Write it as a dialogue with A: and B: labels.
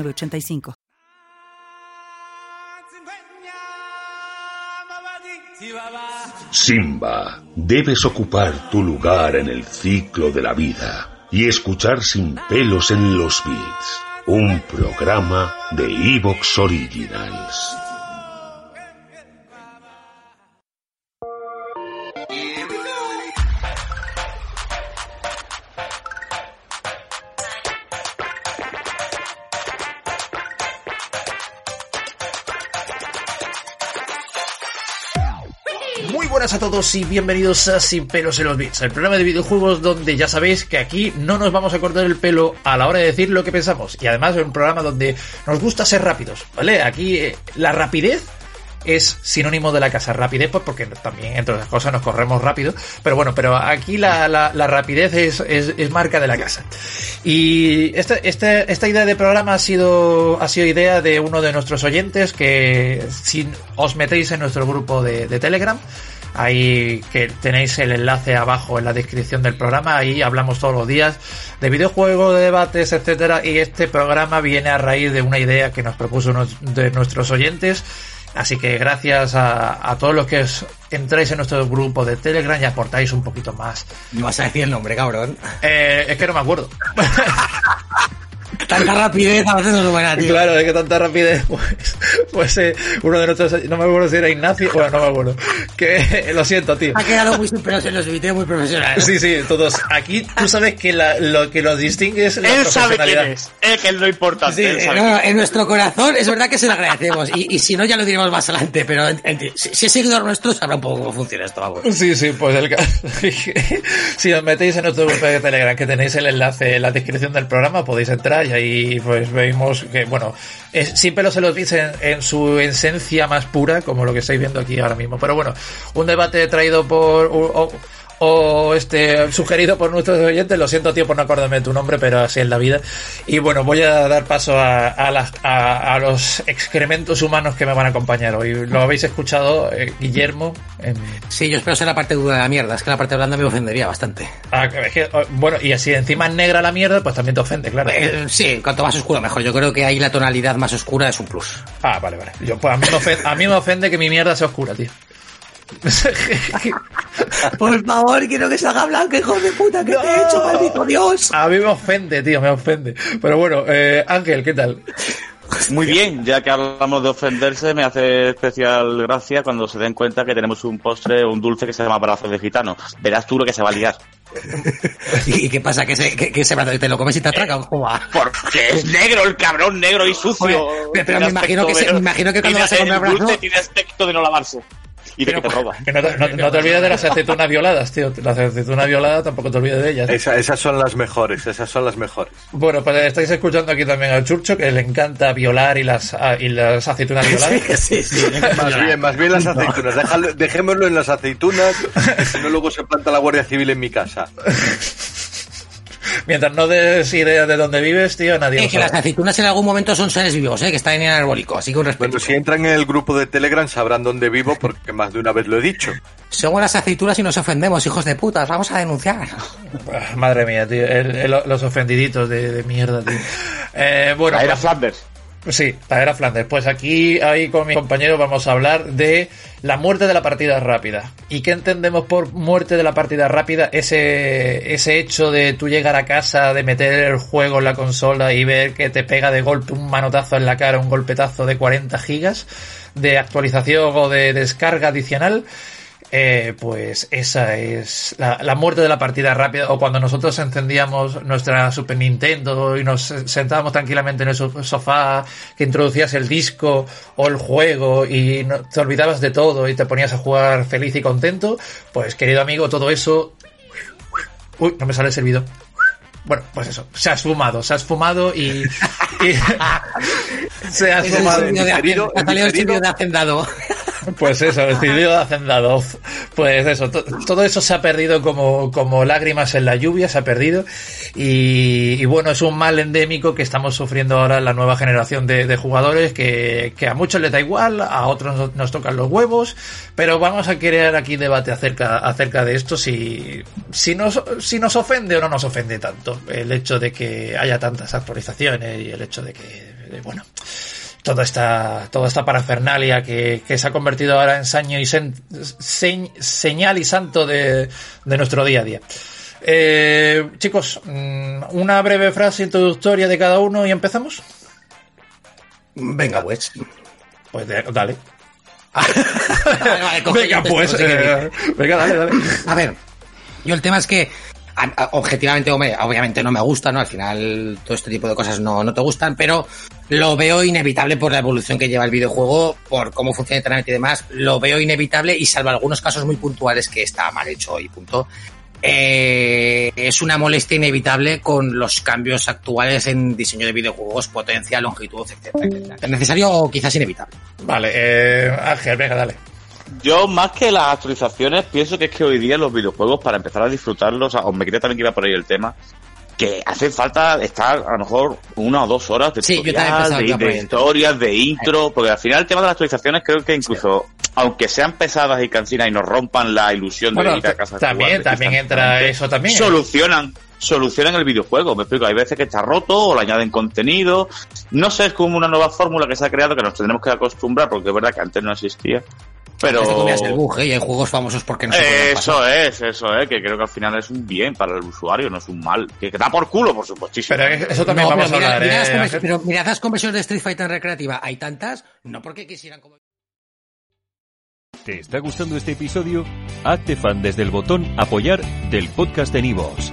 A: 85
B: Simba, debes ocupar tu lugar en el ciclo de la vida y escuchar sin pelos en los beats, un programa de Evox Originals.
C: Buenas a todos y bienvenidos a Sin pelos en los bits, el programa de videojuegos donde ya sabéis que aquí no nos vamos a cortar el pelo a la hora de decir lo que pensamos y además es un programa donde nos gusta ser rápidos, ¿vale? Aquí eh, la rapidez es sinónimo de la casa. Rapidez, pues porque también, entre otras cosas, nos corremos rápido. Pero bueno, pero aquí la, la, rapidez es, es, marca de la casa. Y esta, esta, esta idea de programa ha sido, ha sido idea de uno de nuestros oyentes que si os metéis en nuestro grupo de Telegram, ahí que tenéis el enlace abajo en la descripción del programa, ahí hablamos todos los días de videojuegos, de debates, etcétera, y este programa viene a raíz de una idea que nos propuso uno de nuestros oyentes Así que gracias a, a, todos los que os entráis en nuestro grupo de Telegram y aportáis un poquito más.
D: ¿Me vas a decir el nombre, cabrón?
C: Eh, es que no me acuerdo.
D: tanta rapidez a veces no es buena, tío.
C: Claro, es que tanta rapidez, pues, pues eh, uno de nuestros, no me acuerdo si era Ignacio, bueno, no me acuerdo, que lo siento, tío.
D: Ha quedado muy los vídeos muy profesional.
C: Sí, sí, todos. Aquí tú sabes que la, lo que nos distingue es la
E: Él sabe quién es, él que es lo importante.
D: Sí, no, en nuestro corazón es verdad que se lo agradecemos y, y si no ya lo diremos más adelante, pero en, en, si, si, es seguidor nuestro sabrá un poco cómo funciona esto, vamos.
C: Sí, sí, pues el si os metéis en nuestro grupo de Telegram que tenéis el enlace en la descripción del programa podéis entrar y ahí pues veis que, bueno, es, siempre se los dice en, su esencia más pura, como lo que estáis viendo aquí ahora mismo. Pero bueno, un debate traído por... este sugerido por nuestros oyentes. Lo siento, tío, por no acordarme de tu nombre, pero así es la vida. Y bueno, voy a dar paso a, a, las, a, a los excrementos humanos que me van a acompañar hoy. Lo habéis escuchado, eh, Guillermo. En...
D: Sí, yo espero ser la parte dura de la mierda. Es que la parte blanda me ofendería bastante.
C: Ah, es que, bueno, y así encima es negra la mierda, pues también te ofende, claro.
D: Eh, sí, cuanto más oscuro mejor. Yo creo que ahí la tonalidad más oscura es un plus.
C: Ah, vale, vale. Yo, pues a mí me ofende, a mí me ofende que mi mierda sea oscura, tío.
D: Por favor, quiero que salga blanco, hijo de puta, que no. te he hecho, maldito Dios.
C: A mí me ofende, tío, me ofende. Pero bueno, eh, Ángel, ¿qué tal?
E: Muy bien, ya que hablamos de ofenderse, me hace especial gracia cuando se den cuenta que tenemos un postre, un dulce que se llama brazos de gitano. Verás tú lo que se va a liar.
D: ¿Y qué pasa? ¿Que se, que, que se te lo comes y te atraca? Eh,
E: porque es negro, el cabrón negro y sucio.
D: Oye, pero me imagino, que se, me imagino que cuando vas a comer
E: brazos... dulce tiene aspecto de no lavarse y de que te roba.
C: Que no, te, no, no, te olvides de las aceitunas violadas, tío. Las aceitunas violadas tampoco te olvides de ellas.
F: Esa, esas son las mejores, esas son las mejores.
C: Bueno, pues estáis escuchando aquí también al Churcho, que le encanta violar y las, y las aceitunas violadas.
F: Sí, sí, sí. más bien, más bien las aceitunas. Déjalo, dejémoslo en las aceitunas, que si no luego se planta la Guardia Civil en mi casa.
C: Mientras no des idea de dónde vives, tío, nadie
D: eh, que las aceitunas en algún momento son seres vivos, ¿eh? que están en el arbólico, así que un respeto.
F: Bueno, si entran en el grupo de Telegram sabrán dónde vivo porque más de una vez lo he dicho.
D: Somos las aceitunas y nos ofendemos, hijos de putas, vamos a denunciar.
C: Madre mía, tío, el, el, los ofendiditos de, de mierda, tío. Eh, bueno,
E: era Flanders.
C: Sí, era Flanders. Pues aquí, ahí con mi compañero, vamos a hablar de la muerte de la partida rápida. ¿Y qué entendemos por muerte de la partida rápida? Ese, ese hecho de tú llegar a casa, de meter el juego en la consola y ver que te pega de golpe un manotazo en la cara, un golpetazo de 40 gigas de actualización o de descarga adicional. Eh, pues esa es la, la, muerte de la partida rápida o cuando nosotros encendíamos nuestra Super Nintendo y nos sentábamos tranquilamente en el sofá que introducías el disco o el juego y no, te olvidabas de todo y te ponías a jugar feliz y contento pues querido amigo todo eso uy no me sale el servidor bueno, pues eso, se ha esfumado, se ha esfumado y, se ha asomado.
D: Ha salido el de hacendado.
C: Pues eso, estudio de hacendado. Pues eso, todo eso se ha perdido como, como lágrimas en la lluvia, se ha perdido. Y, y bueno, es un mal endémico que estamos sufriendo ahora en la nueva generación de, de jugadores que, que, a muchos les da igual, a otros nos, tocan los huevos, pero vamos a querer aquí debate acerca, acerca de esto, si, si, nos, si nos ofende o no nos ofende tanto el hecho de que haya tantas actualizaciones y el hecho de que, bueno, toda esta, toda esta parafernalia que, que se ha convertido ahora en saño y sen, señal y santo de, de nuestro día a día. Eh, chicos, mm, una breve frase introductoria de cada uno y empezamos.
D: Venga, pues.
C: Pues dale. venga, pues. Eh, venga, dale, dale.
D: A ver, yo el tema es que objetivamente, obviamente no me gusta, ¿no? Al final todo este tipo de cosas no, no te gustan, pero lo veo inevitable por la evolución que lleva el videojuego, por cómo funciona Internet y demás, lo veo inevitable y salvo algunos casos muy puntuales que está mal hecho y punto. Eh, es una molestia inevitable con los cambios actuales en diseño de videojuegos, potencia, longitud, etcétera. ¿Es necesario o quizás inevitable?
C: Vale, eh, Ángel, venga, dale.
E: Yo, más que las actualizaciones, pienso que es que hoy día los videojuegos, para empezar a disfrutarlos, o me quería también que iba por ahí el tema, que hace falta estar a lo mejor una o dos horas de,
D: sí,
E: tutorial, de, historias, de intro, porque al final el tema de las actualizaciones creo que incluso, aunque sean pesadas y cansinas y nos rompan la ilusión de ir a casa
C: también, también entra eso también.
E: Solucionan, solucionan el videojuego, me explico, hay veces que está roto o le añaden contenido, no sé, es como una nueva fórmula que se ha creado que nos tendremos que acostumbrar porque es verdad que antes no existía pero
D: el bug, ¿eh? y hay juegos famosos porque no
E: se Eso es, eso es, que creo que al final es un bien para el usuario, no es un mal. Que, da por culo, por supuestísimo.
C: Pero eso también vamos a hablar, ¿eh?
D: pero mirad las conversiones de Street Fighter recreativa, hay tantas, no porque quisieran como...
G: ¿Te está gustando este episodio? Hazte fan desde el botón apoyar del podcast de Nivos.